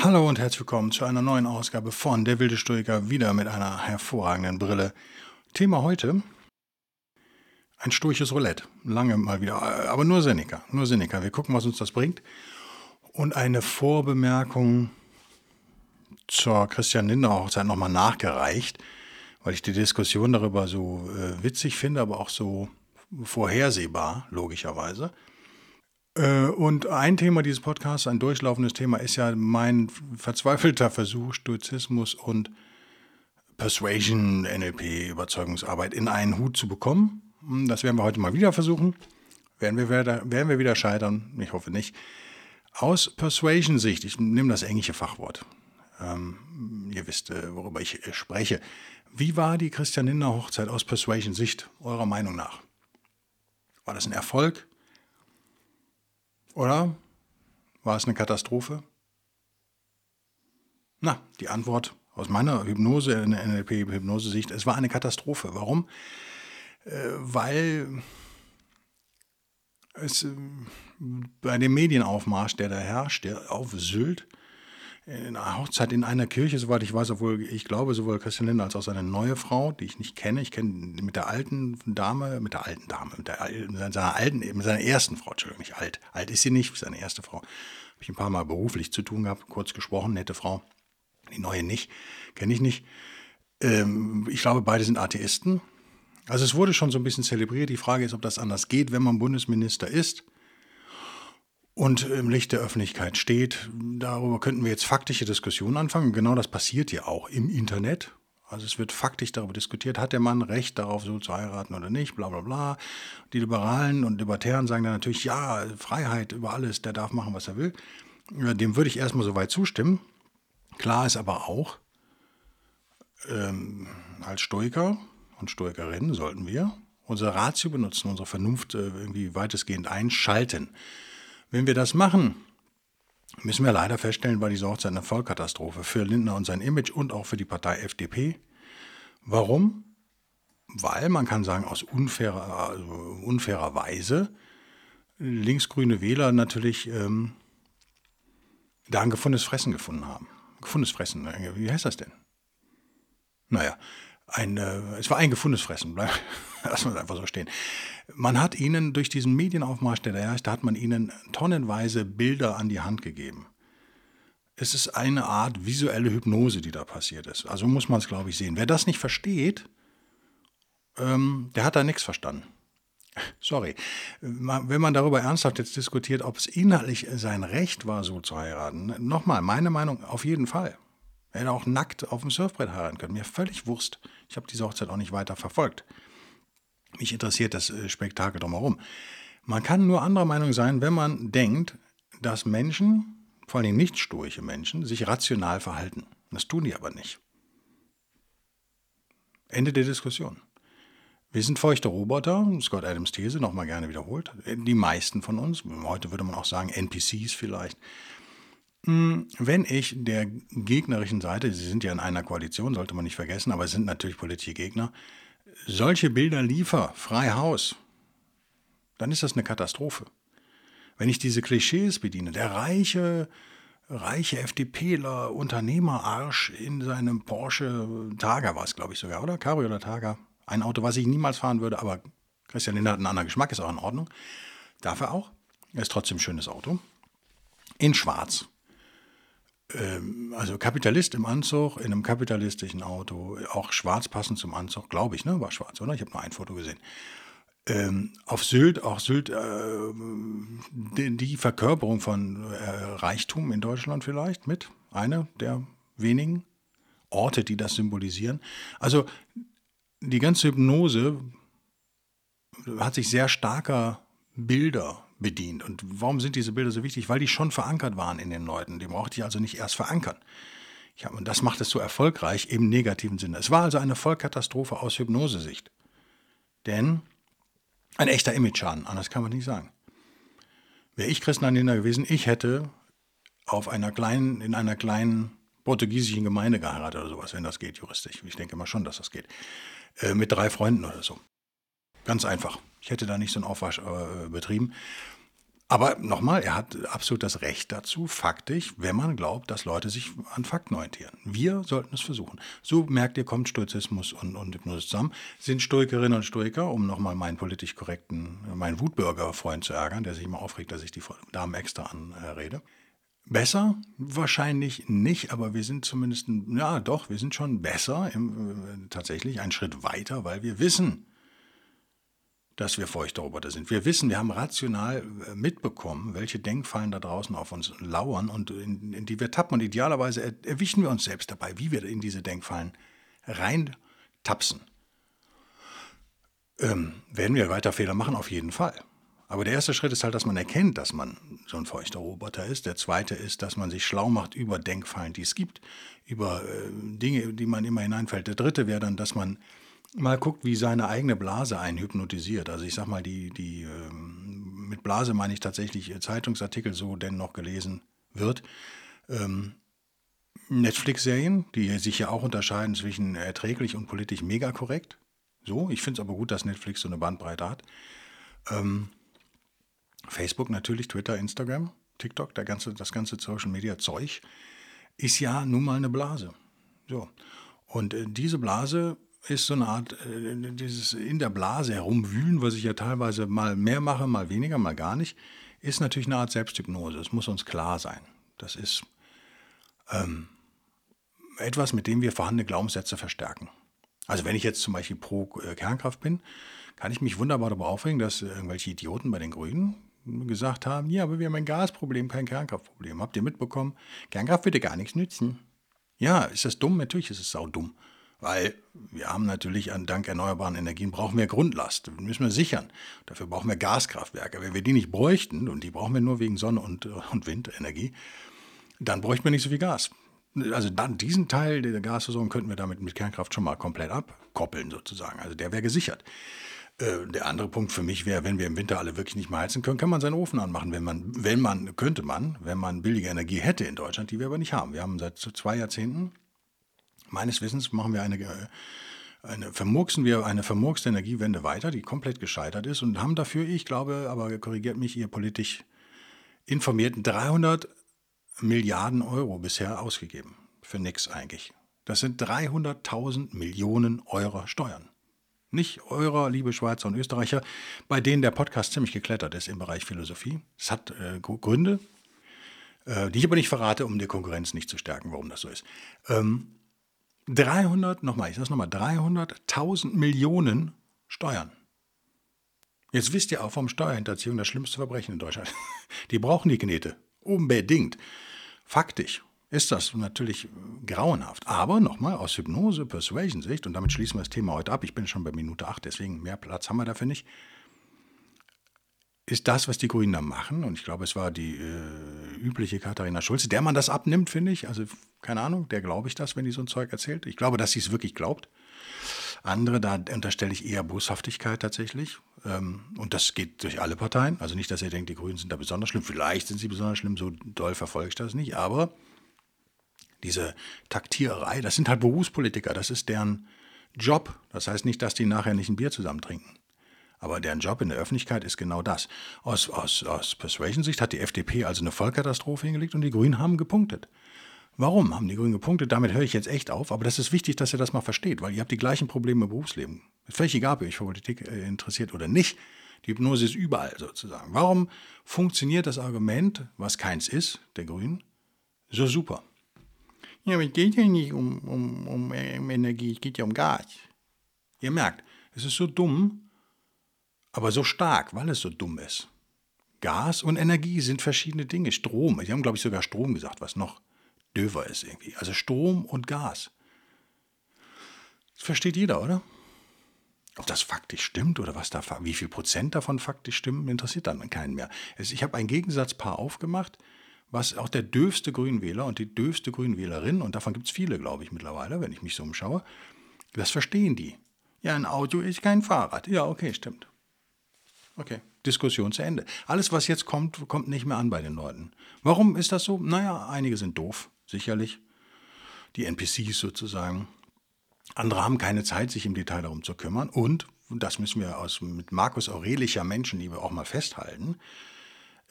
Hallo und herzlich willkommen zu einer neuen Ausgabe von Der wilde Stoiker, wieder mit einer hervorragenden Brille. Thema heute: ein sturches Roulette. Lange mal wieder, aber nur Seneca. Nur Seneca. Wir gucken, was uns das bringt. Und eine Vorbemerkung zur Christian Lindner Hochzeit nochmal nachgereicht, weil ich die Diskussion darüber so äh, witzig finde, aber auch so vorhersehbar, logischerweise. Äh, und ein Thema dieses Podcasts, ein durchlaufendes Thema, ist ja mein verzweifelter Versuch, Stoizismus und Persuasion, NLP, Überzeugungsarbeit in einen Hut zu bekommen. Hm, das werden wir heute mal wieder versuchen. Werden wir wieder, werden wir wieder scheitern? Ich hoffe nicht. Aus Persuasion-Sicht, ich nehme das englische Fachwort. Ähm, ihr wisst, äh, worüber ich äh, spreche. Wie war die Christian Lindner Hochzeit aus Persuasion-Sicht, eurer Meinung nach? War das ein Erfolg? Oder war es eine Katastrophe? Na, die Antwort aus meiner Hypnose, NLP-Hypnose-Sicht, es war eine Katastrophe. Warum? Äh, weil es äh, bei dem Medienaufmarsch, der da herrscht, der auf Sylt, in einer Hochzeit in einer Kirche, soweit ich weiß, obwohl ich glaube, sowohl Christian Lindner als auch seine neue Frau, die ich nicht kenne, ich kenne mit der alten Dame, mit der alten Dame, mit, der, mit seiner alten, mit seiner ersten Frau, Entschuldigung, nicht alt. Alt ist sie nicht, seine erste Frau. Habe ich ein paar Mal beruflich zu tun gehabt, kurz gesprochen, nette Frau. Die neue nicht, kenne ich nicht. Ähm, ich glaube, beide sind Atheisten. Also es wurde schon so ein bisschen zelebriert. Die Frage ist, ob das anders geht, wenn man Bundesminister ist und im Licht der Öffentlichkeit steht. Darüber könnten wir jetzt faktische Diskussionen anfangen. Genau das passiert ja auch im Internet. Also es wird faktisch darüber diskutiert, hat der Mann Recht darauf, so zu heiraten oder nicht, bla bla bla. Die Liberalen und Libertären sagen dann natürlich, ja, Freiheit über alles, der darf machen, was er will. Dem würde ich erstmal soweit zustimmen. Klar ist aber auch, ähm, als Stoiker und Stoikerin sollten wir unsere Ratio benutzen, unsere Vernunft äh, irgendwie weitestgehend einschalten. Wenn wir das machen, müssen wir leider feststellen, war diese Hochzeit eine Vollkatastrophe für Lindner und sein Image und auch für die Partei FDP. Warum? Weil man kann sagen, aus unfairer, also unfairer Weise linksgrüne Wähler natürlich ähm, da ein gefundenes Fressen gefunden haben. Gefundenes Fressen, wie heißt das denn? Naja, ein, äh, es war ein gefundenes Fressen, lassen wir es einfach so stehen. Man hat ihnen durch diesen Medienaufmarsch, der da herrschte, hat man ihnen tonnenweise Bilder an die Hand gegeben. Es ist eine Art visuelle Hypnose, die da passiert ist. Also muss man es, glaube ich, sehen. Wer das nicht versteht, ähm, der hat da nichts verstanden. Sorry. Wenn man darüber ernsthaft jetzt diskutiert, ob es inhaltlich sein Recht war, so zu heiraten, nochmal, meine Meinung, auf jeden Fall. Er hätte auch nackt auf dem Surfbrett heiraten können. Mir völlig Wurst. Ich habe diese Hochzeit auch nicht weiter verfolgt. Mich interessiert das äh, Spektakel drumherum. Man kann nur anderer Meinung sein, wenn man denkt, dass Menschen, vor allem nicht stoische Menschen, sich rational verhalten. Das tun die aber nicht. Ende der Diskussion. Wir sind feuchte Roboter, Scott Adams These nochmal gerne wiederholt. Die meisten von uns, heute würde man auch sagen NPCs vielleicht. Hm, wenn ich der gegnerischen Seite, Sie sind ja in einer Koalition, sollte man nicht vergessen, aber es sind natürlich politische Gegner, solche Bilder liefer, frei Haus, dann ist das eine Katastrophe. Wenn ich diese Klischees bediene, der reiche, reiche FDPler, Unternehmerarsch in seinem Porsche Targa war es, glaube ich sogar, oder? Cabrio oder Targa. Ein Auto, was ich niemals fahren würde, aber Christian Lindner hat einen anderen Geschmack, ist auch in Ordnung. Darf er auch. Er ist trotzdem ein schönes Auto. In schwarz. Ähm, also Kapitalist im Anzug, in einem kapitalistischen Auto, auch schwarz passend zum Anzug, glaube ich, ne? War schwarz, oder? Ich habe nur ein Foto gesehen. Ähm, auf Sylt, auch Sylt, äh, die, Verkörperung von äh, Reichtum in Deutschland vielleicht mit, eine der wenigen Orte, die das symbolisieren. Also die ganze Hypnose hat sich sehr starker Bilder bedient. Und warum sind diese Bilder so wichtig? Weil die schon verankert waren in den Leuten. Die brauchte ich also nicht erst verankern. Hab, und das macht es so erfolgreich im negativen Sinne. Es war also eine Vollkatastrophe aus Hypnosesicht. Denn ein echter Image-Schaden, anders kann man nicht sagen. Wäre ich Christenanhänger gewesen, ich hätte auf einer kleinen, in einer kleinen portugiesischen Gemeinde geheiratet oder sowas, wenn das geht juristisch. Ich denke mal schon, dass das geht. Äh, mit drei Freunden oder so. Ganz einfach. Ich hätte da nicht so einen Aufwasch äh, betrieben. Aber nochmal, er hat absolut das Recht dazu, faktisch, wenn man glaubt, dass Leute sich an Fakten orientieren. Wir sollten es versuchen. So merkt ihr, kommt Stoizismus und, und Hypnose zusammen. Sind Stoikerinnen und Stoiker, um nochmal meinen politisch korrekten, meinen Wutbürger-Freund zu ärgern, der sich immer aufregt, dass ich die Damen extra anrede. Besser? Wahrscheinlich nicht, aber wir sind zumindest, ja doch, wir sind schon besser, im, äh, tatsächlich einen Schritt weiter, weil wir wissen, dass wir Feuchtroboter sind. Wir wissen, wir haben rational äh, mitbekommen, welche Denkfallen da draußen auf uns lauern und in, in die wir tappen. Und idealerweise erwischen wir uns selbst dabei, wie wir in diese Denkfallen reintapsen. Ähm, werden wir weiter Fehler machen? Auf jeden Fall. Aber der erste Schritt ist halt, dass man erkennt, dass man so ein feuchter Roboter ist. Der zweite ist, dass man sich schlau macht über Denkfallen, die es gibt, über äh, Dinge, die man immer hineinfällt. Der dritte wäre dann, dass man mal guckt, wie seine eigene Blase einen hypnotisiert. Also ich sag mal, die, die ähm, mit Blase meine ich tatsächlich äh, Zeitungsartikel, so denn noch gelesen wird. Ähm, Netflix-Serien, die sich ja auch unterscheiden zwischen erträglich und politisch mega korrekt. So, ich finde es aber gut, dass Netflix so eine Bandbreite hat. Ähm, Facebook natürlich, Twitter, Instagram, TikTok, der ganze, das ganze Social Media Zeug ist ja nun mal eine Blase. So. Und äh, diese Blase ist so eine Art, äh, dieses in der Blase herumwühlen, was ich ja teilweise mal mehr mache, mal weniger, mal gar nicht, ist natürlich eine Art Selbsthypnose. Das muss uns klar sein. Das ist ähm, etwas, mit dem wir vorhandene Glaubenssätze verstärken. Also wenn ich jetzt zum Beispiel pro äh, Kernkraft bin, kann ich mich wunderbar darüber aufregen, dass irgendwelche Idioten bei den Grünen gesagt haben, ja, aber wir haben ein Gasproblem, kein Kernkraftproblem. Habt ihr mitbekommen? Kernkraft würde gar nichts nützen. Ja, ist das dumm? Natürlich ist es saudumm. Weil wir haben natürlich an dank erneuerbaren Energien brauchen wir Grundlast, müssen wir sichern. Dafür brauchen wir Gaskraftwerke. Wenn wir die nicht bräuchten, und die brauchen wir nur wegen Sonne und, und Windenergie, dann bräuchten wir nicht so viel Gas. Also dann diesen Teil der Gasversorgung könnten wir damit mit Kernkraft schon mal komplett abkoppeln sozusagen. Also der wäre gesichert. Äh, der andere Punkt für mich wäre, wenn wir im Winter alle wirklich nicht mehr heizen können, kann man seinen Ofen anmachen. Wenn man, wenn man, könnte man, wenn man billige Energie hätte in Deutschland, die wir aber nicht haben. Wir haben seit zwei Jahrzehnten Meines Wissens machen wir eine, eine, vermurksen wir eine vermurkste Energiewende weiter, die komplett gescheitert ist und haben dafür, ich glaube, aber korrigiert mich ihr politisch informierten, 300 Milliarden Euro bisher ausgegeben. Für nichts eigentlich. Das sind 300.000 Millionen Euro Steuern. Nicht eurer, liebe Schweizer und Österreicher, bei denen der Podcast ziemlich geklettert ist im Bereich Philosophie. Es hat äh, Gründe, äh, die ich aber nicht verrate, um die Konkurrenz nicht zu stärken, warum das so ist. Ähm, 300, nochmal, ich sage nochmal, 300.000 Millionen Steuern. Jetzt wisst ihr auch vom Steuerhinterziehung das schlimmste Verbrechen in Deutschland. Die brauchen die Knete. Unbedingt. Faktisch ist das natürlich grauenhaft. Aber nochmal aus Hypnose, Persuasion-Sicht, und damit schließen wir das Thema heute ab. Ich bin schon bei Minute 8, deswegen mehr Platz haben wir dafür nicht ist das, was die Grünen da machen, und ich glaube, es war die äh, übliche Katharina Schulze, der man das abnimmt, finde ich. Also, keine Ahnung, der glaube ich das, wenn die so ein Zeug erzählt. Ich glaube, dass sie es wirklich glaubt. Andere, da unterstelle ich eher Boshaftigkeit tatsächlich. Ähm, und das geht durch alle Parteien. Also nicht, dass ihr denkt, die Grünen sind da besonders schlimm. Vielleicht sind sie besonders schlimm, so doll verfolge ich das nicht. Aber diese Taktiererei, das sind halt Berufspolitiker, das ist deren Job. Das heißt nicht, dass die nachher nicht ein Bier zusammen trinken. Aber deren Job in der Öffentlichkeit ist genau das. Aus, aus, aus Persuasion-Sicht hat die FDP also eine Vollkatastrophe hingelegt und die Grünen haben gepunktet. Warum haben die Grünen gepunktet? Damit höre ich jetzt echt auf, aber das ist wichtig, dass ihr das mal versteht, weil ihr habt die gleichen Probleme im Berufsleben. Ist völlig egal, ob ihr euch für Politik äh, interessiert oder nicht. Die Hypnose ist überall sozusagen. Warum funktioniert das Argument, was keins ist, der Grünen, so super? Ja, aber es geht ja nicht um, um, um, um Energie, es geht ja um Gas. Ihr merkt, es ist so dumm, aber so stark, weil es so dumm ist. Gas und Energie sind verschiedene Dinge. Strom, sie haben, glaube ich, sogar Strom gesagt, was noch döver ist irgendwie. Also Strom und Gas. Das versteht jeder, oder? Ob das faktisch stimmt oder was da, wie viel Prozent davon faktisch stimmen, interessiert dann keinen mehr. Ich habe ein Gegensatzpaar aufgemacht, was auch der dürfste Grünwähler und die dürfste Grünwählerin, und davon gibt es viele, glaube ich, mittlerweile, wenn ich mich so umschaue, das verstehen die. Ja, ein Auto ist kein Fahrrad. Ja, okay, stimmt. Okay, Diskussion zu Ende. Alles, was jetzt kommt, kommt nicht mehr an bei den Leuten. Warum ist das so? Naja, einige sind doof, sicherlich. Die NPCs sozusagen. Andere haben keine Zeit, sich im Detail darum zu kümmern. Und, das müssen wir aus, mit Markus Aurelischer Menschenliebe auch mal festhalten,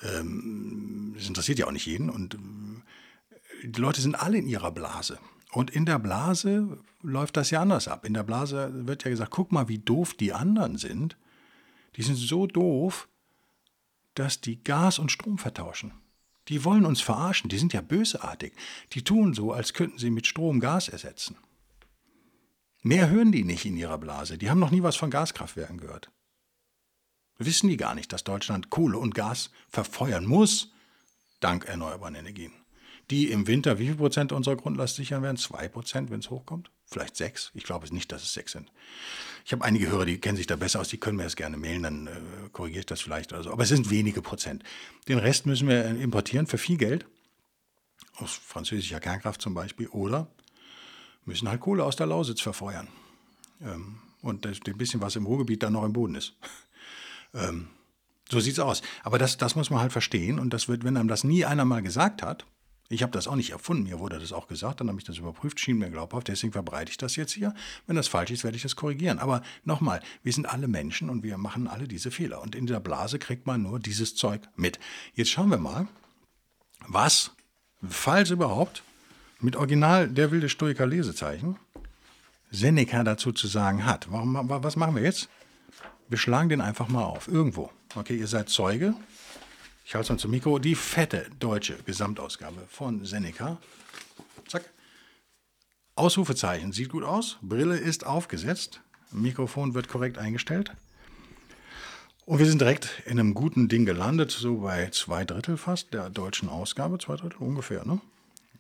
ähm, das interessiert ja auch nicht jeden. Und äh, die Leute sind alle in ihrer Blase. Und in der Blase läuft das ja anders ab. In der Blase wird ja gesagt, guck mal, wie doof die anderen sind. Die sind so doof, dass die Gas und Strom vertauschen. Die wollen uns verarschen, die sind ja bösartig. Die tun so, als könnten sie mit Strom Gas ersetzen. Mehr hören die nicht in ihrer Blase. Die haben noch nie was von Gaskraftwerken gehört. Wissen die gar nicht, dass Deutschland Kohle und Gas verfeuern muss, dank erneuerbaren Energien. Die im Winter wie viel Prozent unserer Grundlast sichern werden? Zwei Prozent, wenn es hochkommt? Vielleicht sechs? Ich glaube nicht, dass es sechs sind. Ich habe einige Hörer, die kennen sich da besser aus, die können mir das gerne mailen, dann äh, korrigiere ich das vielleicht oder so. Aber es sind wenige Prozent. Den Rest müssen wir importieren für viel Geld, aus französischer Kernkraft zum Beispiel, oder müssen halt Kohle aus der Lausitz verfeuern. Ähm, und ein bisschen, was im Ruhrgebiet dann noch im Boden ist. ähm, so sieht's aus. Aber das, das muss man halt verstehen. Und das wird, wenn einem das nie einer mal gesagt hat, ich habe das auch nicht erfunden, mir wurde das auch gesagt, dann habe ich das überprüft, schien mir glaubhaft, deswegen verbreite ich das jetzt hier. Wenn das falsch ist, werde ich das korrigieren. Aber nochmal, wir sind alle Menschen und wir machen alle diese Fehler. Und in der Blase kriegt man nur dieses Zeug mit. Jetzt schauen wir mal, was, falls überhaupt, mit Original der wilde Stoiker Lesezeichen Seneca dazu zu sagen hat. Warum, was machen wir jetzt? Wir schlagen den einfach mal auf, irgendwo. Okay, ihr seid Zeuge. Ich halte es mal zum Mikro. Die fette deutsche Gesamtausgabe von Seneca. Zack. Ausrufezeichen. Sieht gut aus. Brille ist aufgesetzt. Mikrofon wird korrekt eingestellt. Und wir sind direkt in einem guten Ding gelandet, so bei zwei Drittel fast der deutschen Ausgabe. Zwei Drittel ungefähr, ne?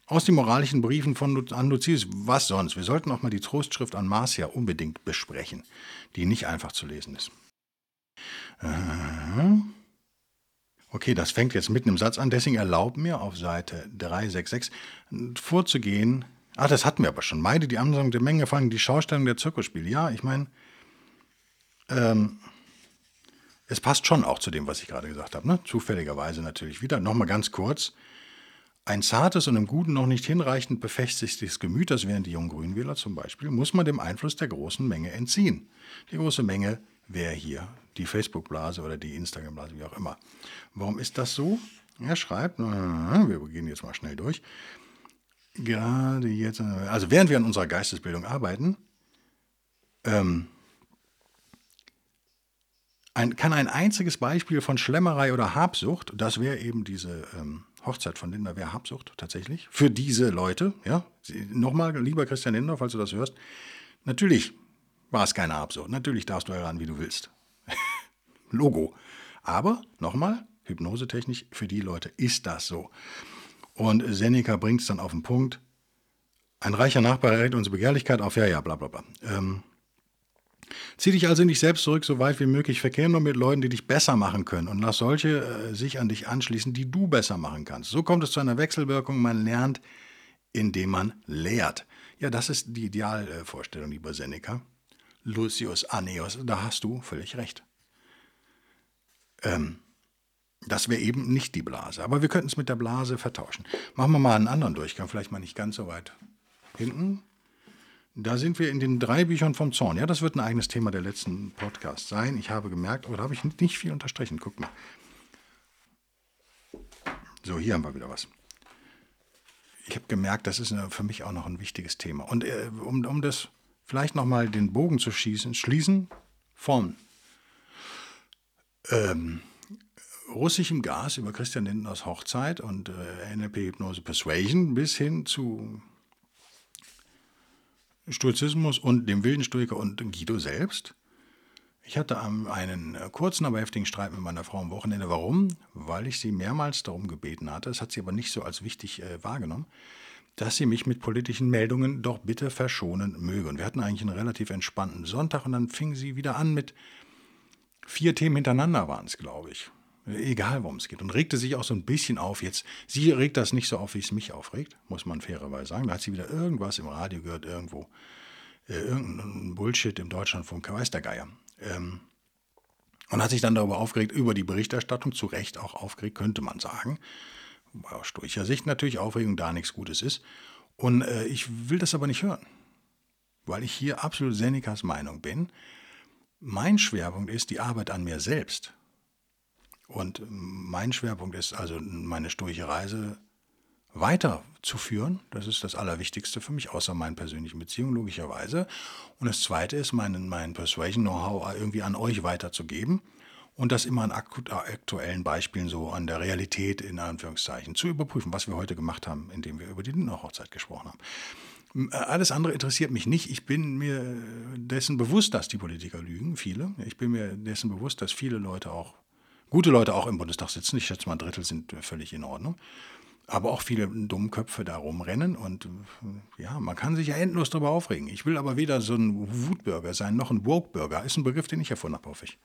Aus den moralischen Briefen von an Lucius, was sonst? Wir sollten auch mal die Trostschrift an Marcia unbedingt besprechen, die nicht einfach zu lesen ist. Okay, das fängt jetzt mitten im Satz an, deswegen erlaubt mir auf Seite 366 vorzugehen. Ah, das hatten wir aber schon. Meide die Ansammlung der Menge, vor allem die Schaustellung der Zirkusspiele. Ja, ich meine, ähm, es passt schon auch zu dem, was ich gerade gesagt habe. Ne? Zufälligerweise natürlich wieder. Nochmal ganz kurz. Ein zartes und im Guten noch nicht hinreichend befestigtes Gemüt, das wären die jungen Grünwähler zum Beispiel, muss man dem Einfluss der großen Menge entziehen. Die große Menge wäre hier die Facebook-Blase oder die Instagram-Blase, wie auch immer. Warum ist das so? Er schreibt, wir gehen jetzt mal schnell durch. Gerade jetzt, also während wir an unserer Geistesbildung arbeiten, ähm, ein, kann ein einziges Beispiel von Schlemmerei oder Habsucht, das wäre eben diese ähm, Hochzeit von Linda wäre Habsucht tatsächlich. Für diese Leute, ja. Nochmal, lieber Christian Lindner, falls du das hörst. Natürlich war es keine Habsucht. Natürlich darfst du heran, wie du willst. Logo. Aber, nochmal, hypnosetechnisch, für die Leute ist das so. Und Seneca bringt es dann auf den Punkt. Ein reicher Nachbar erregt unsere Begehrlichkeit auf, ja, ja, bla, bla, bla. Ähm, Zieh dich also nicht selbst zurück, so weit wie möglich. Verkehr nur mit Leuten, die dich besser machen können. Und lass solche äh, sich an dich anschließen, die du besser machen kannst. So kommt es zu einer Wechselwirkung. Man lernt, indem man lehrt. Ja, das ist die Idealvorstellung, lieber Seneca. Lucius Aeneas, da hast du völlig recht. Ähm, das wäre eben nicht die Blase. Aber wir könnten es mit der Blase vertauschen. Machen wir mal einen anderen Durchgang, vielleicht mal nicht ganz so weit hinten. Da sind wir in den drei Büchern vom Zorn. Ja, das wird ein eigenes Thema der letzten Podcast sein. Ich habe gemerkt, aber da habe ich nicht viel unterstrichen. Guck mal. So, hier haben wir wieder was. Ich habe gemerkt, das ist für mich auch noch ein wichtiges Thema. Und äh, um, um das vielleicht nochmal den Bogen zu schießen, schließen von ähm, russischem Gas über Christian Lindners Hochzeit und äh, NLP-Hypnose Persuasion bis hin zu Stoizismus und dem wilden Stoiker und Guido selbst. Ich hatte einen äh, kurzen, aber heftigen Streit mit meiner Frau am Wochenende. Warum? Weil ich sie mehrmals darum gebeten hatte. Das hat sie aber nicht so als wichtig äh, wahrgenommen. Dass sie mich mit politischen Meldungen doch bitte verschonen möge. Und wir hatten eigentlich einen relativ entspannten Sonntag und dann fing sie wieder an mit vier Themen hintereinander waren es, glaube ich. Egal, worum es geht. Und regte sich auch so ein bisschen auf. Jetzt, sie regt das nicht so auf, wie es mich aufregt, muss man fairerweise sagen. Da hat sie wieder irgendwas im Radio gehört, irgendwo. Äh, irgendein Bullshit im Deutschlandfunk, weiß der Geier. Ähm, und hat sich dann darüber aufgeregt, über die Berichterstattung, zu Recht auch aufgeregt, könnte man sagen. Aus stoischer Sicht natürlich Aufregung da nichts Gutes ist. Und äh, ich will das aber nicht hören, weil ich hier absolut Senecas Meinung bin. Mein Schwerpunkt ist die Arbeit an mir selbst. Und mein Schwerpunkt ist also meine stoische Reise weiterzuführen. Das ist das Allerwichtigste für mich, außer meinen persönlichen Beziehungen logischerweise. Und das Zweite ist, mein, mein Persuasion-Know-how irgendwie an euch weiterzugeben und das immer an aktuellen Beispielen so an der Realität in Anführungszeichen zu überprüfen, was wir heute gemacht haben, indem wir über die Hochzeit gesprochen haben. Äh, alles andere interessiert mich nicht. Ich bin mir dessen bewusst, dass die Politiker lügen, viele. Ich bin mir dessen bewusst, dass viele Leute auch, gute Leute auch im Bundestag sitzen. Ich schätze mal, ein Drittel sind völlig in Ordnung. Aber auch viele Dummköpfe da rumrennen und äh, ja, man kann sich ja endlos darüber aufregen. Ich will aber weder so ein Wutbürger sein, noch ein Woke-Bürger. Ist ein Begriff, den ich erfunden habe, hoffe ich.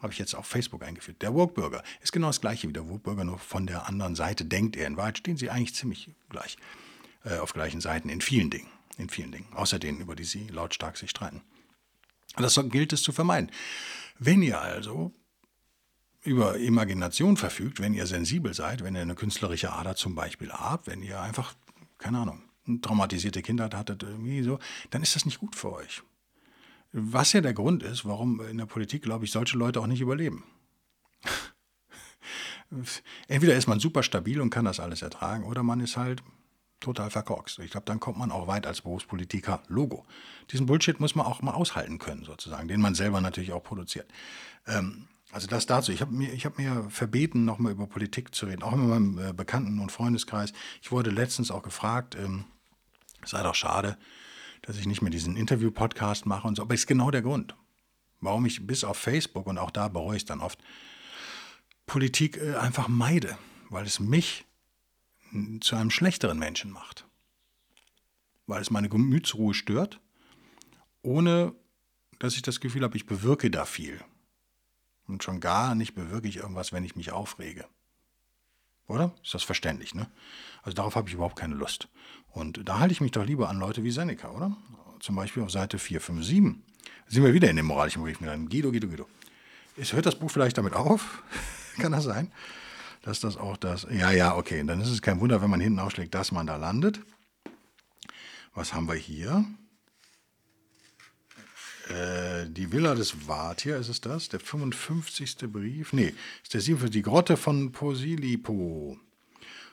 Habe ich jetzt auf Facebook eingeführt. Der Woke-Bürger ist genau das gleiche wie der Woke-Bürger, nur von der anderen Seite denkt er. In Wahrheit stehen sie eigentlich ziemlich gleich, äh, auf gleichen Seiten in vielen Dingen. In vielen Dingen, außer denen, über die sie lautstark sich streiten. Und das gilt es zu vermeiden. Wenn ihr also über Imagination verfügt, wenn ihr sensibel seid, wenn ihr eine künstlerische Ader zum Beispiel habt, wenn ihr einfach, keine Ahnung, eine traumatisierte Kindheit hattet, irgendwie so, dann ist das nicht gut für euch. Was ja der Grund ist, warum in der Politik, glaube ich, solche Leute auch nicht überleben. Entweder ist man super stabil und kann das alles ertragen, oder man ist halt total verkorkst. Ich glaube, dann kommt man auch weit als Berufspolitiker. Logo. Diesen Bullshit muss man auch mal aushalten können, sozusagen, den man selber natürlich auch produziert. Ähm, also das dazu. Ich habe mir, hab mir verbeten, nochmal über Politik zu reden, auch in meinem äh, Bekannten- und Freundeskreis. Ich wurde letztens auch gefragt, ähm, sei doch schade, dass ich nicht mehr diesen Interview-Podcast mache und so. Aber ist genau der Grund, warum ich bis auf Facebook und auch da bereue ich es dann oft, Politik äh, einfach meide, weil es mich zu einem schlechteren Menschen macht. Weil es meine Gemütsruhe stört, ohne dass ich das Gefühl habe, ich bewirke da viel. Und schon gar nicht bewirke ich irgendwas, wenn ich mich aufrege. Oder? Ist das verständlich, ne? Also darauf habe ich überhaupt keine Lust. Und da halte ich mich doch lieber an Leute wie Seneca, oder? Zum Beispiel auf Seite 457. Da sind wir wieder in dem moralischen Brief mit einem Guido, Guido, Guido. Ist, hört das Buch vielleicht damit auf? Kann das sein? Dass das auch das. Ja, ja, okay. Dann ist es kein Wunder, wenn man hinten aufschlägt, dass man da landet. Was haben wir hier? Äh, die Villa des Vatir, ist es das? Der 55. Brief? Nee, ist der 57. Die Grotte von Posilipo.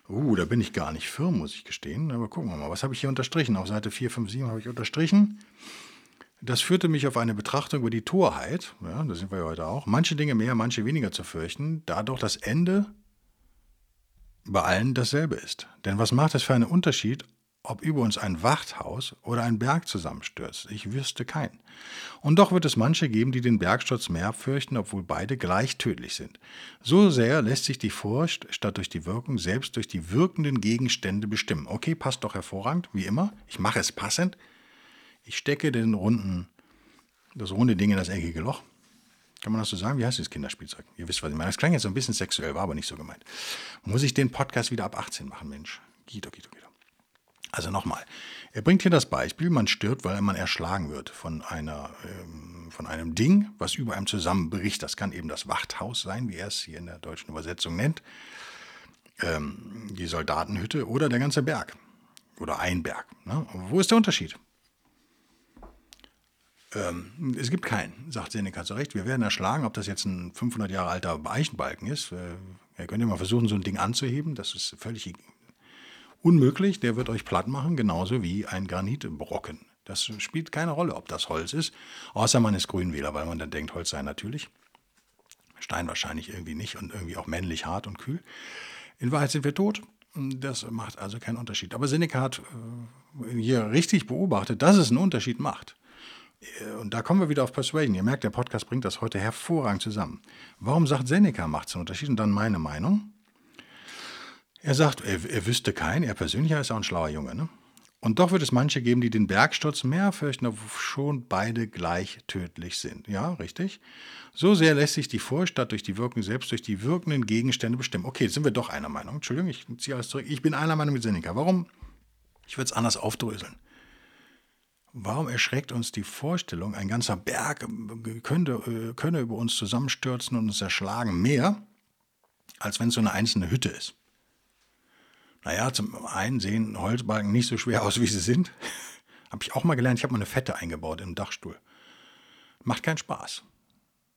Uh, da bin ich gar nicht firm, muss ich gestehen. Aber gucken wir mal, was habe ich hier unterstrichen? Auf Seite 457 habe ich unterstrichen. Das führte mich auf eine Betrachtung über die Torheit, ja, da sind wir ja heute auch, manche Dinge mehr, manche weniger zu fürchten, da doch das Ende bei allen dasselbe ist. Denn was macht es für einen Unterschied, ob über uns ein Wachthaus oder ein Berg zusammenstürzt, ich wüsste keinen. Und doch wird es manche geben, die den Bergsturz mehr fürchten, obwohl beide gleich tödlich sind. So sehr lässt sich die Furcht statt durch die Wirkung selbst durch die wirkenden Gegenstände bestimmen. Okay, passt doch hervorragend, wie immer. Ich mache es passend. Ich stecke den runden, das runde Ding in das eckige Loch. Kann man das so sagen? Wie heißt das Kinderspielzeug? Ihr wisst, was ich meine. Das klang jetzt so ein bisschen sexuell, war aber nicht so gemeint. Muss ich den Podcast wieder ab 18 machen, Mensch? Guido, Guido, Guido. Also nochmal, er bringt hier das Beispiel, man stirbt, weil man erschlagen wird von, einer, ähm, von einem Ding, was über einem zusammenbricht. Das kann eben das Wachthaus sein, wie er es hier in der deutschen Übersetzung nennt, ähm, die Soldatenhütte oder der ganze Berg oder ein Berg. Ne? Wo ist der Unterschied? Ähm, es gibt keinen, sagt Seneca zu Recht. Wir werden erschlagen, ob das jetzt ein 500 Jahre alter Eichenbalken ist. Äh, ihr könnt ja mal versuchen, so ein Ding anzuheben. Das ist völlig unmöglich, der wird euch platt machen, genauso wie ein Granitbrocken. Das spielt keine Rolle, ob das Holz ist, außer man ist Grünwähler, weil man dann denkt, Holz sei natürlich. Stein wahrscheinlich irgendwie nicht und irgendwie auch männlich hart und kühl. In Wahrheit sind wir tot. Das macht also keinen Unterschied. Aber Seneca hat äh, hier richtig beobachtet, dass es einen Unterschied macht. Äh, und da kommen wir wieder auf Persuasion. Ihr merkt, der Podcast bringt das heute hervorragend zusammen. Warum sagt Seneca, macht es einen Unterschied? Und dann meine Meinung. Er sagt, er, er wüsste keinen, er persönlich ist auch ein schlauer Junge. Ne? Und doch wird es manche geben, die den Bergsturz mehr fürchten, obwohl schon beide gleich tödlich sind. Ja, richtig. So sehr lässt sich die Vorstadt durch die Wirkung selbst durch die wirkenden Gegenstände bestimmen. Okay, sind wir doch einer Meinung. Entschuldigung, ich ziehe alles zurück. Ich bin einer Meinung mit Seneca. Warum? Ich würde es anders aufdröseln. Warum erschreckt uns die Vorstellung, ein ganzer Berg könnte, äh, könne über uns zusammenstürzen und uns erschlagen, mehr, als wenn es so eine einzelne Hütte ist? Naja, zum einen sehen Holzbalken nicht so schwer aus, wie sie sind. habe ich auch mal gelernt. Ich habe mal eine Fette eingebaut im Dachstuhl. Macht keinen Spaß.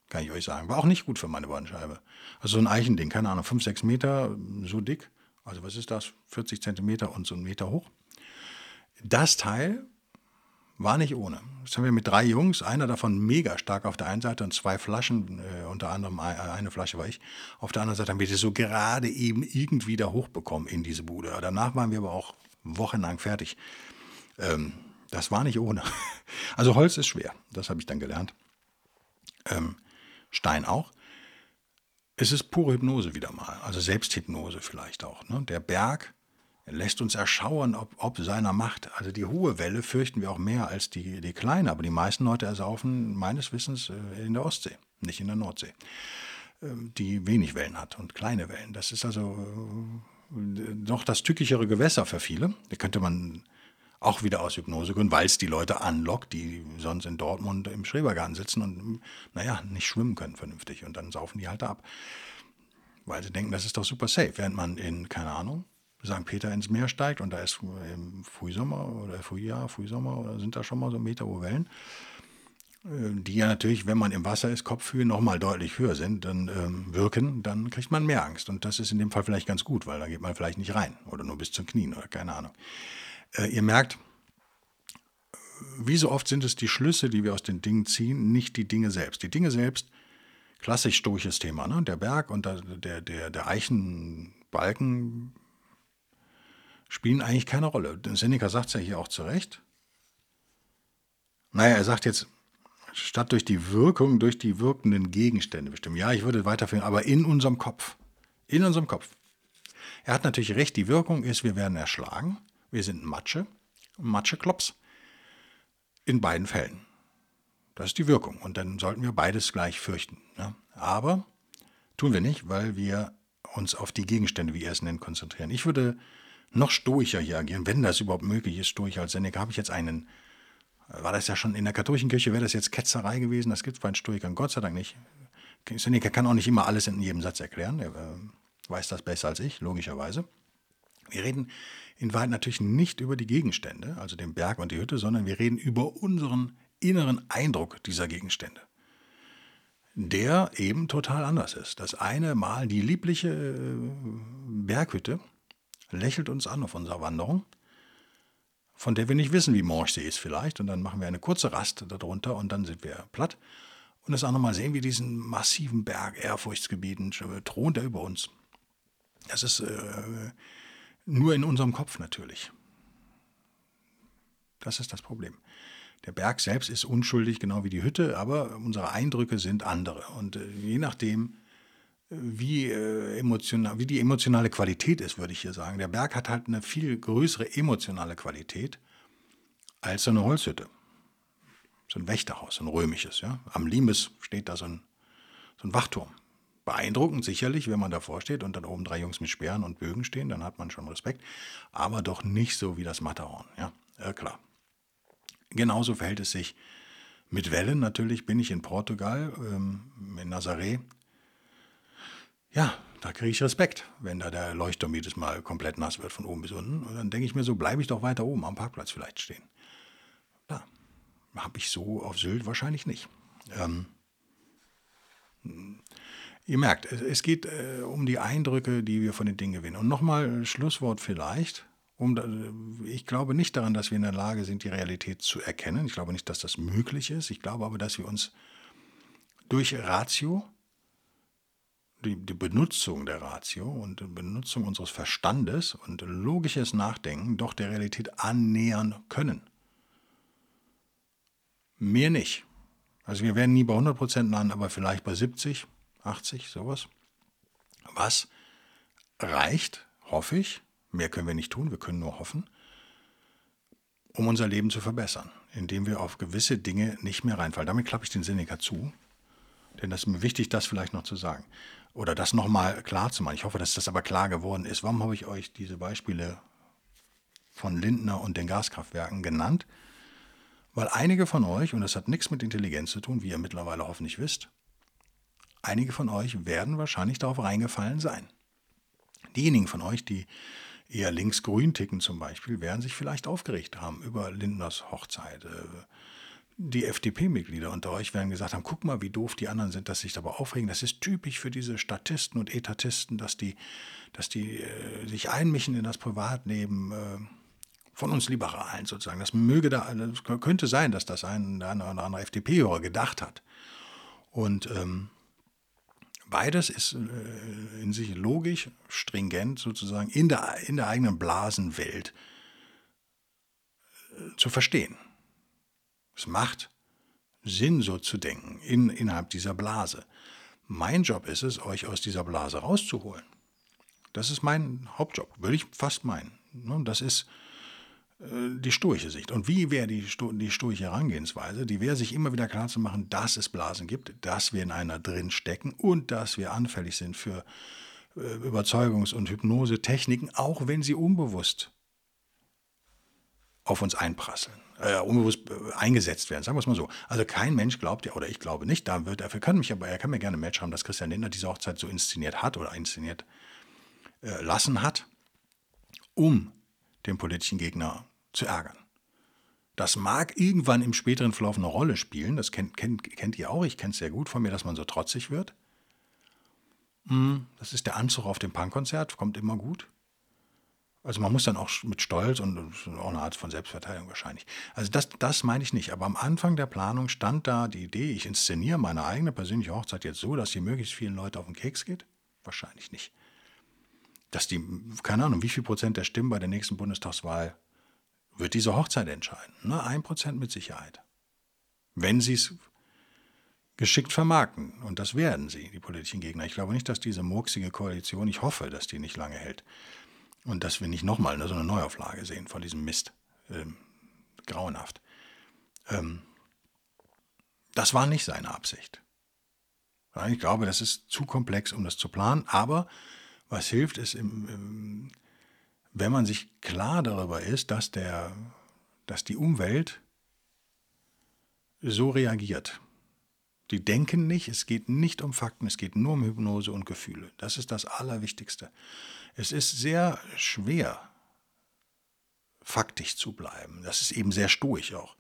Kann ich euch sagen. War auch nicht gut für meine Bandscheibe. Also so ein Eichending, keine Ahnung, 5, 6 Meter, so dick. Also was ist das? 40 Zentimeter und so einen Meter hoch. Das Teil war nicht ohne. Das haben wir mit drei Jungs, einer davon mega stark auf der einen Seite und zwei Flaschen, äh, unter anderem eine Flasche war ich. Auf der anderen Seite haben wir das so gerade eben irgendwie da hochbekommen in diese Bude. Danach waren wir aber auch wochenlang fertig. Ähm, das war nicht ohne. Also Holz ist schwer, das habe ich dann gelernt. Ähm, Stein auch. Es ist pure Hypnose wieder mal, also Selbsthypnose vielleicht auch. Ne? Der Berg er lässt uns erschauern, ob, ob seiner Macht. Also die hohe Welle fürchten wir auch mehr als die, die kleine, aber die meisten Leute ersaufen meines Wissens äh, in der Ostsee, nicht in der Nordsee, ähm, die wenig Wellen hat und kleine Wellen. Das ist also äh, noch das tückichere Gewässer für viele. Da könnte man auch wieder aus Hypnose gründen, weil es die Leute anlockt, die sonst in Dortmund im Schrebergarten sitzen und, naja, nicht schwimmen können vernünftig. Und dann saufen die halt ab. Weil sie denken, das ist doch super safe. Während man in, keine Ahnung, St. Peter ins Meer steigt und da ist im Frühsommer oder Frühjahr, Frühsommer, oder sind da schon mal so Meter hohe Wellen, äh, die ja natürlich, wenn man im Wasser ist, Kopfhöhe nochmal deutlich höher sind, dann ähm, wirken, dann kriegt man mehr Angst. Und das ist in dem Fall vielleicht ganz gut, weil da geht man vielleicht nicht rein oder nur bis zum Knien oder keine Ahnung. Äh, ihr merkt, wie so oft sind es die Schlüsse, die wir aus den Dingen ziehen, nicht die Dinge selbst. Die Dinge selbst, klassisch stoisches Thema, ne? der Berg und der, der, der Eichenbalken spielen eigentlich keine Rolle. Seneca sagt es ja hier auch zu Recht. Naja, er sagt jetzt, statt durch die Wirkung, durch die wirkenden Gegenstände bestimmen. Ja, ich würde weiterführen, aber in unserem Kopf. In unserem Kopf. Er hat natürlich recht, die Wirkung ist, wir werden erschlagen, wir sind Matsche, Matscheklops. In beiden Fällen. Das ist die Wirkung. Und dann sollten wir beides gleich fürchten. Ja? Aber tun wir nicht, weil wir uns auf die Gegenstände, wie er es nennt, konzentrieren. Ich würde noch stoischer hier agieren, wenn das überhaupt möglich ist, stoischer als Seneca, habe ich jetzt einen, war das ja schon in der katholischen Kirche, wäre das jetzt Ketzerei gewesen, das gibt es bei den Stoikern Gott sei Dank nicht. Seneca kann auch nicht immer alles in jedem Satz erklären, er äh, weiß das besser als ich, logischerweise. Wir reden in Wahrheit natürlich nicht über die Gegenstände, also den Berg und die Hütte, sondern wir reden über unseren inneren Eindruck dieser Gegenstände der eben total anders ist. Das eine Mal die liebliche äh, Berghütte, lächelt uns an auf unserer Wanderung, von der wir nicht wissen, wie morsch sie ist vielleicht. Und dann machen wir eine kurze Rast darunter und dann sind wir platt. Und das auch nochmal sehen wir diesen massiven Berg, Ehrfurchtsgebieten, thront er über uns. Das ist äh, nur in unserem Kopf natürlich. Das ist das Problem. Der Berg selbst ist unschuldig, genau wie die Hütte, aber unsere Eindrücke sind andere. Und äh, je nachdem, wie, äh, emotional, wie die emotionale Qualität ist, würde ich hier sagen. Der Berg hat halt eine viel größere emotionale Qualität als so eine Holzhütte. So ein Wächterhaus, ein römisches. Ja? Am Limes steht da so ein, so ein Wachturm. Beeindruckend sicherlich, wenn man davor steht und dann oben drei Jungs mit Speeren und Bögen stehen, dann hat man schon Respekt. Aber doch nicht so wie das Matterhorn. Ja, äh, klar. Genauso verhält es sich mit Wellen. Natürlich bin ich in Portugal, ähm, in Nazaré, ja, da kriege ich Respekt, wenn da der Leuchtturm jedes Mal komplett nass wird von oben bis unten. Und dann denke ich mir so, bleibe ich doch weiter oben am Parkplatz vielleicht stehen. Da habe ich so auf Sylt wahrscheinlich nicht. Ähm, ihr merkt, es geht äh, um die Eindrücke, die wir von den Dingen gewinnen. Und nochmal Schlusswort vielleicht. Um, ich glaube nicht daran, dass wir in der Lage sind, die Realität zu erkennen. Ich glaube nicht, dass das möglich ist. Ich glaube aber, dass wir uns durch Ratio, die, die Benutzung der Ratio und die Benutzung unseres Verstandes und logisches Nachdenken doch der Realität annähern können. Mehr nicht. Also wir werden nie bei 100% landen, aber vielleicht bei 70, 80, sowas. Was reicht hoffe ich, mehr können wir nicht tun, wir können nur hoffen, um unser Leben zu verbessern, indem wir auf gewisse Dinge nicht mehr reinfallen. Damit klappe ich den Seneca zu, denn das ist mir wichtig, das vielleicht noch zu sagen. Oder das nochmal klar zu machen. Ich hoffe, dass das aber klar geworden ist. Warum habe ich euch diese Beispiele von Lindner und den Gaskraftwerken genannt? Weil einige von euch, und das hat nichts mit Intelligenz zu tun, wie ihr mittlerweile hoffentlich wisst, einige von euch werden wahrscheinlich darauf reingefallen sein. Diejenigen von euch, die eher links-grün ticken zum Beispiel, werden sich vielleicht aufgeregt haben über Lindners Hochzeit. Die FDP-Mitglieder unter euch werden gesagt haben, guck mal, wie doof die anderen sind, dass sich dabei aufregen. Das ist typisch für diese Statisten und Etatisten, dass die, dass die äh, sich einmischen in das Privatleben äh, von uns Liberalen sozusagen. Das möge da, das könnte sein, dass das ein oder andere FDP-Hörer gedacht hat. Und ähm, beides ist äh, in sich logisch, stringent sozusagen in der, in der eigenen Blasenwelt äh, zu verstehen. Es macht Sinn, so zu denken, in, innerhalb dieser Blase. Mein Job ist es, euch aus dieser Blase rauszuholen. Das ist mein Hauptjob, würde ich fast meinen. Ne, das ist äh, die stoische Sicht. Und wie wäre die, Sto die stoische Herangehensweise? Die wäre sich immer wieder klar zu machen, dass es Blasen gibt, dass wir in einer drin stecken und dass wir anfällig sind für äh, Überzeugungs- und Hypnose-Techniken, auch wenn sie unbewusst auf uns einprasseln, äh, unbewusst äh, eingesetzt werden, sagen wir es mal so. Also kein Mensch glaubt ja, oder ich glaube nicht, da wird, dafür kann mich aber, er kann mir gerne Match haben, dass Christian Lindner diese Hochzeit so inszeniert hat oder inszeniert äh, lassen hat, um den politischen Gegner zu ärgern. Das mag irgendwann im späteren Verlauf eine Rolle spielen, das kennt, kennt, kennt ihr auch, ich kenne es sehr gut von mir, dass man so trotzig wird. Hm, das ist der Anzug auf dem Punkkonzert, kommt immer gut. Also man muss dann auch mit Stolz und auch eine Art von Selbstverteidigung wahrscheinlich. Also das, das meine ich nicht. Aber am Anfang der Planung stand da die Idee, ich inszeniere meine eigene persönliche Hochzeit jetzt so, dass sie möglichst vielen Leuten auf den Keks geht. Wahrscheinlich nicht dass die, keine Ahnung, wie viel Prozent der Stimmen bei der nächsten Bundestagswahl wird diese Hochzeit entscheiden. Ne? Ein Prozent mit Sicherheit. Wenn sie es geschickt vermarkten. Und das werden sie, die politischen Gegner. Ich glaube nicht, dass diese murksige Koalition, ich hoffe, dass die nicht lange hält. Und dass wir nicht nochmal so eine Neuauflage sehen von diesem Mist. Ähm, grauenhaft. Ähm, das war nicht seine Absicht. Ich glaube, das ist zu komplex, um das zu planen. Aber was hilft, ist, wenn man sich klar darüber ist, dass, der, dass die Umwelt so reagiert. Die denken nicht, es geht nicht um Fakten, es geht nur um Hypnose und Gefühle. Das ist das Allerwichtigste. Es ist sehr schwer, faktisch zu bleiben. Das ist eben sehr stoisch auch.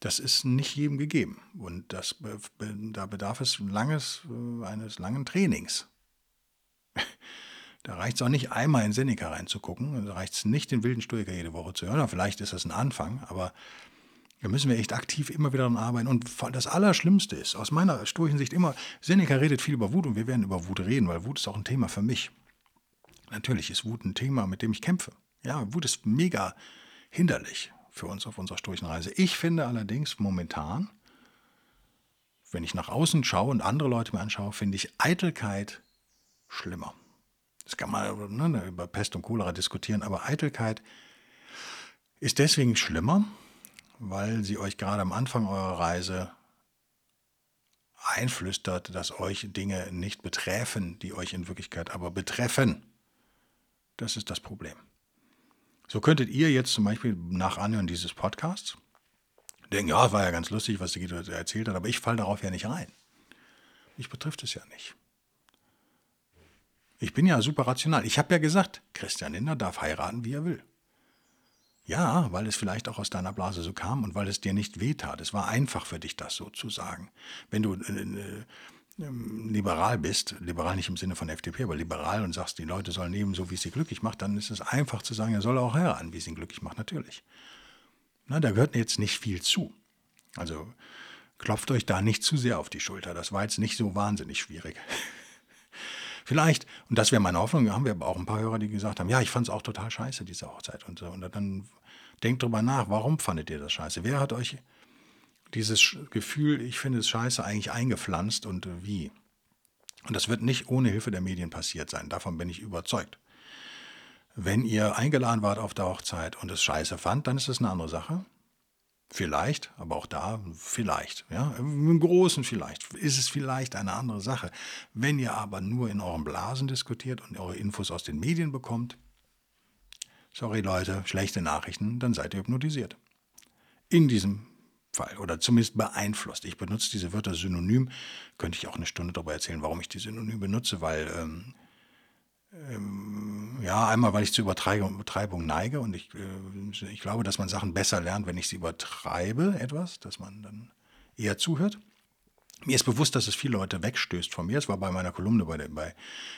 Das ist nicht jedem gegeben. Und das, da bedarf es langes, äh, eines langen Trainings. Da reicht es auch nicht einmal in Seneca reinzugucken. Da reicht es nicht, den wilden Stoiker jede Woche zu hören. Vielleicht ist das ein Anfang, aber da müssen wir echt aktiv immer wieder daran arbeiten. Und das Allerschlimmste ist, aus meiner stoischen Sicht immer, Seneca redet viel über Wut und wir werden über Wut reden, weil Wut ist auch ein Thema für mich. Natürlich ist Wut ein Thema, mit dem ich kämpfe. Ja, Wut ist mega hinderlich für uns auf unserer stoischen Reise. Ich finde allerdings momentan, wenn ich nach außen schaue und andere Leute mir anschaue, finde ich Eitelkeit schlimmer. Das kann man ne, über Pest und Cholera diskutieren, aber Eitelkeit ist deswegen schlimmer, weil sie euch gerade am Anfang eurer Reise einflüstert, dass euch Dinge nicht betreffen, die euch in Wirklichkeit aber betreffen. Das ist das Problem. So könntet ihr jetzt zum Beispiel nach Anhören dieses Podcasts denken, ja, war ja ganz lustig, was die Guido erzählt hat, aber ich falle darauf ja nicht rein. Mich betrifft es ja nicht. Ich bin ja super rational. Ich habe ja gesagt, Christian Lindner darf heiraten, wie er will. Ja, weil es vielleicht auch aus deiner Blase so kam und weil es dir nicht wehtat. Es war einfach für dich, das so zu sagen. Wenn du äh, äh, ähm, liberal bist, liberal nicht im Sinne von FDP, aber liberal und sagst, die Leute sollen leben so, wie es sie glücklich macht, dann ist es einfach zu sagen, er soll auch heiraten, wie es ihn glücklich macht, natürlich. Na, da gehört jetzt nicht viel zu. Also klopft euch da nicht zu sehr auf die Schulter. Das war jetzt nicht so wahnsinnig schwierig. Vielleicht, und das wäre meine Hoffnung, haben wir aber auch ein paar Hörer, die gesagt haben, ja, ich fand es auch total scheiße, diese Hochzeit. Und, und dann denkt drüber nach, warum fandet ihr das scheiße? Wer hat euch dieses Gefühl, ich finde es scheiße, eigentlich eingepflanzt und äh, wie? Und das wird nicht ohne Hilfe der Medien passiert sein, davon bin ich überzeugt. Wenn ihr eingeladen wart auf der Hochzeit und es scheiße fand, dann ist das eine andere Sache. Vielleicht, aber auch da vielleicht, ja, im Großen vielleicht, ist es vielleicht eine andere Sache. Wenn ihr aber nur in euren Blasen diskutiert und eure Infos aus den Medien bekommt, sorry Leute, schlechte Nachrichten, dann seid ihr hypnotisiert. In diesem Fall oder zumindest beeinflusst. Ich benutze diese Wörter synonym, könnte ich auch eine Stunde darüber erzählen, warum ich die synonym benutze, weil ähm, ja, einmal, weil ich zur Übertreibung neige und ich, äh, ich glaube, dass man Sachen besser lernt, wenn ich sie übertreibe, etwas, dass man dann eher zuhört. Mir ist bewusst, dass es viele Leute wegstößt von mir. Es war bei meiner Kolumne bei, der, bei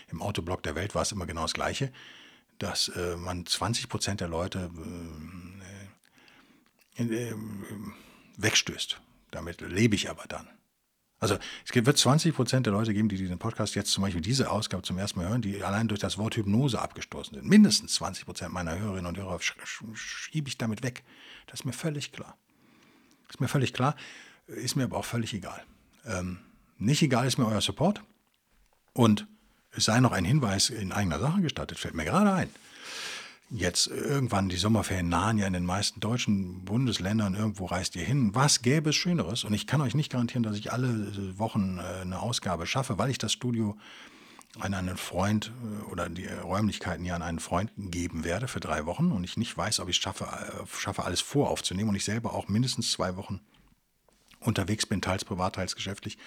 im Autoblog der Welt war es immer genau das Gleiche, dass äh, man 20 Prozent der Leute äh, äh, wegstößt. Damit lebe ich aber dann. Also es wird 20 Prozent der Leute geben, die diesen Podcast jetzt zum Beispiel diese Ausgabe zum ersten Mal hören, die allein durch das Wort Hypnose abgestoßen sind. Mindestens 20 Prozent meiner Hörerinnen und Hörer schiebe ich damit weg. Das ist mir völlig klar. Ist mir völlig klar, ist mir aber auch völlig egal. Ähm, nicht egal ist mir euer Support. Und es sei noch ein Hinweis in eigener Sache gestattet, fällt mir gerade ein jetzt irgendwann die Sommerferien nahen ja in den meisten deutschen Bundesländern, irgendwo reist ihr hin. Was gäbe es Schöneres? Und ich kann euch nicht garantieren, dass ich alle Wochen äh, eine Ausgabe schaffe, weil ich das Studio an einen Freund äh, oder die Räumlichkeiten ja an einen Freund geben werde für drei Wochen und ich nicht weiß, ob ich schaffe, äh, schaffe, alles voraufzunehmen und ich selber auch mindestens zwei Wochen unterwegs bin, teils privat, teils geschäftlich.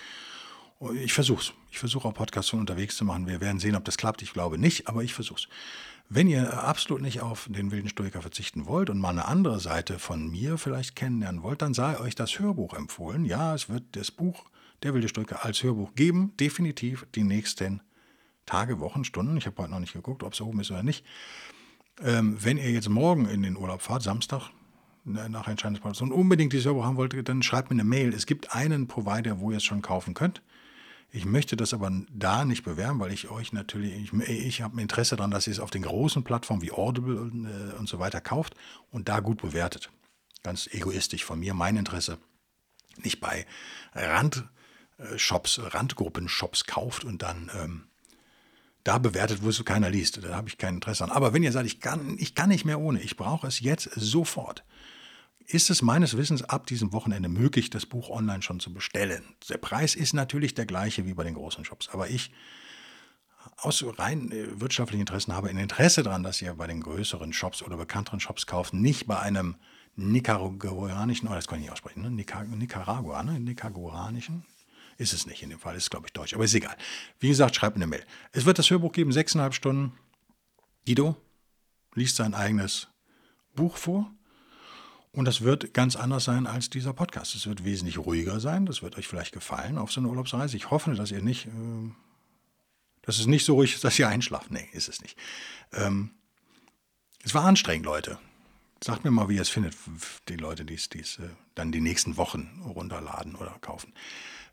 Ich versuche es. Ich versuche auch Podcasts von unterwegs zu machen. Wir werden sehen, ob das klappt. Ich glaube nicht, aber ich versuche es. Wenn ihr absolut nicht auf den wilden Stoiker verzichten wollt und mal eine andere Seite von mir vielleicht kennenlernen wollt, dann sei euch das Hörbuch empfohlen. Ja, es wird das Buch Der wilde Stoiker als Hörbuch geben, definitiv die nächsten Tage, Wochen, Stunden. Ich habe heute noch nicht geguckt, ob es oben ist oder nicht. Ähm, wenn ihr jetzt morgen in den Urlaub fahrt, Samstag, nach Entscheidungsprozess und unbedingt dieses Hörbuch haben wollt, dann schreibt mir eine Mail. Es gibt einen Provider, wo ihr es schon kaufen könnt. Ich möchte das aber da nicht bewerben, weil ich euch natürlich, ich, ich habe Interesse daran, dass ihr es auf den großen Plattformen wie Audible und, äh, und so weiter kauft und da gut bewertet. Ganz egoistisch von mir, mein Interesse. Nicht bei Randshops, Randgruppen-Shops kauft und dann ähm, da bewertet, wo es keiner liest. Da habe ich kein Interesse an. Aber wenn ihr sagt, ich kann, ich kann nicht mehr ohne, ich brauche es jetzt sofort, ist es meines Wissens ab diesem Wochenende möglich, das Buch online schon zu bestellen. Der Preis ist natürlich der gleiche wie bei den großen Shops, aber ich aus rein äh, wirtschaftlichen Interessen habe ein Interesse daran, dass ihr bei den größeren Shops oder bekannteren Shops kauft, nicht bei einem nicaraguanischen, oh, das kann ich nicht aussprechen, ne? Nicaragua, ne? nicaraguanischen, ist es nicht in dem Fall, ist glaube ich deutsch, aber ist egal. Wie gesagt, schreibt eine Mail. Es wird das Hörbuch geben, sechseinhalb Stunden. Guido liest sein eigenes Buch vor und das wird ganz anders sein als dieser Podcast. Es wird wesentlich ruhiger sein. Das wird euch vielleicht gefallen auf so einer Urlaubsreise. Ich hoffe, dass ihr nicht, äh, dass es nicht so ruhig ist, dass ihr einschlaft. Nee, ist es nicht. Ähm, es war anstrengend, Leute. Sagt mir mal, wie ihr es findet, die Leute, die es äh, dann die nächsten Wochen runterladen oder kaufen.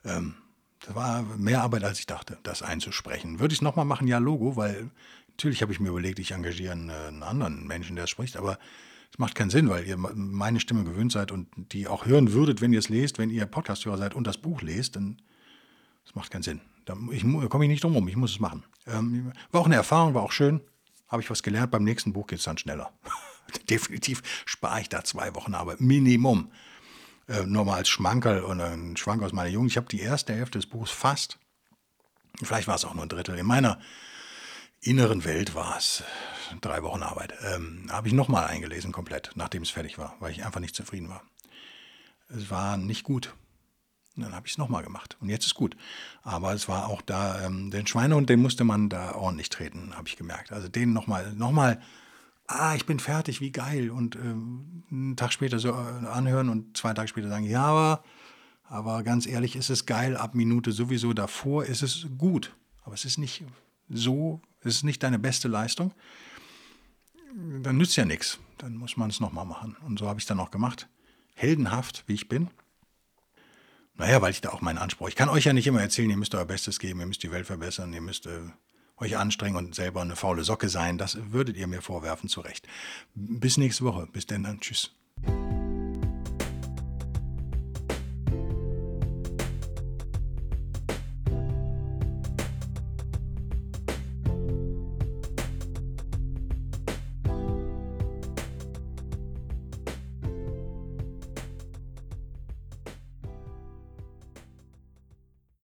Ähm, das war mehr Arbeit, als ich dachte, das einzusprechen. Würde ich es nochmal machen? Ja, Logo, weil natürlich habe ich mir überlegt, ich engagiere einen, einen anderen Menschen, der es spricht, aber es macht keinen Sinn, weil ihr meine Stimme gewöhnt seid und die auch hören würdet, wenn ihr es lest, wenn ihr Podcasthörer seid und das Buch lest, dann das macht keinen Sinn. Da komme ich nicht drum rum, ich muss es machen. Ähm, war auch eine Erfahrung, war auch schön. Habe ich was gelernt. Beim nächsten Buch geht es dann schneller. Definitiv spare ich da zwei Wochen Arbeit. Minimum. Äh, nur mal als Schmankerl und ein Schwank aus meiner Jugend. Ich habe die erste Hälfte des Buches fast, vielleicht war es auch nur ein Drittel, in meiner inneren Welt war es drei Wochen Arbeit. Ähm, habe ich nochmal eingelesen, komplett, nachdem es fertig war, weil ich einfach nicht zufrieden war. Es war nicht gut. Und dann habe ich es nochmal gemacht. Und jetzt ist gut. Aber es war auch da, ähm, den Schweinehund, den musste man da ordentlich treten, habe ich gemerkt. Also den nochmal, nochmal, ah, ich bin fertig, wie geil. Und ähm, einen Tag später so äh, anhören und zwei Tage später sagen, ja, aber, aber ganz ehrlich, ist es geil. Ab Minute sowieso davor ist es gut. Aber es ist nicht so, es ist nicht deine beste Leistung dann nützt ja nichts. Dann muss man es nochmal machen. Und so habe ich es dann auch gemacht. Heldenhaft, wie ich bin. Naja, weil ich da auch meinen Anspruch. Ich kann euch ja nicht immer erzählen, ihr müsst euer Bestes geben, ihr müsst die Welt verbessern, ihr müsst äh, euch anstrengen und selber eine faule Socke sein. Das würdet ihr mir vorwerfen, zu Recht. Bis nächste Woche. Bis denn dann. Tschüss.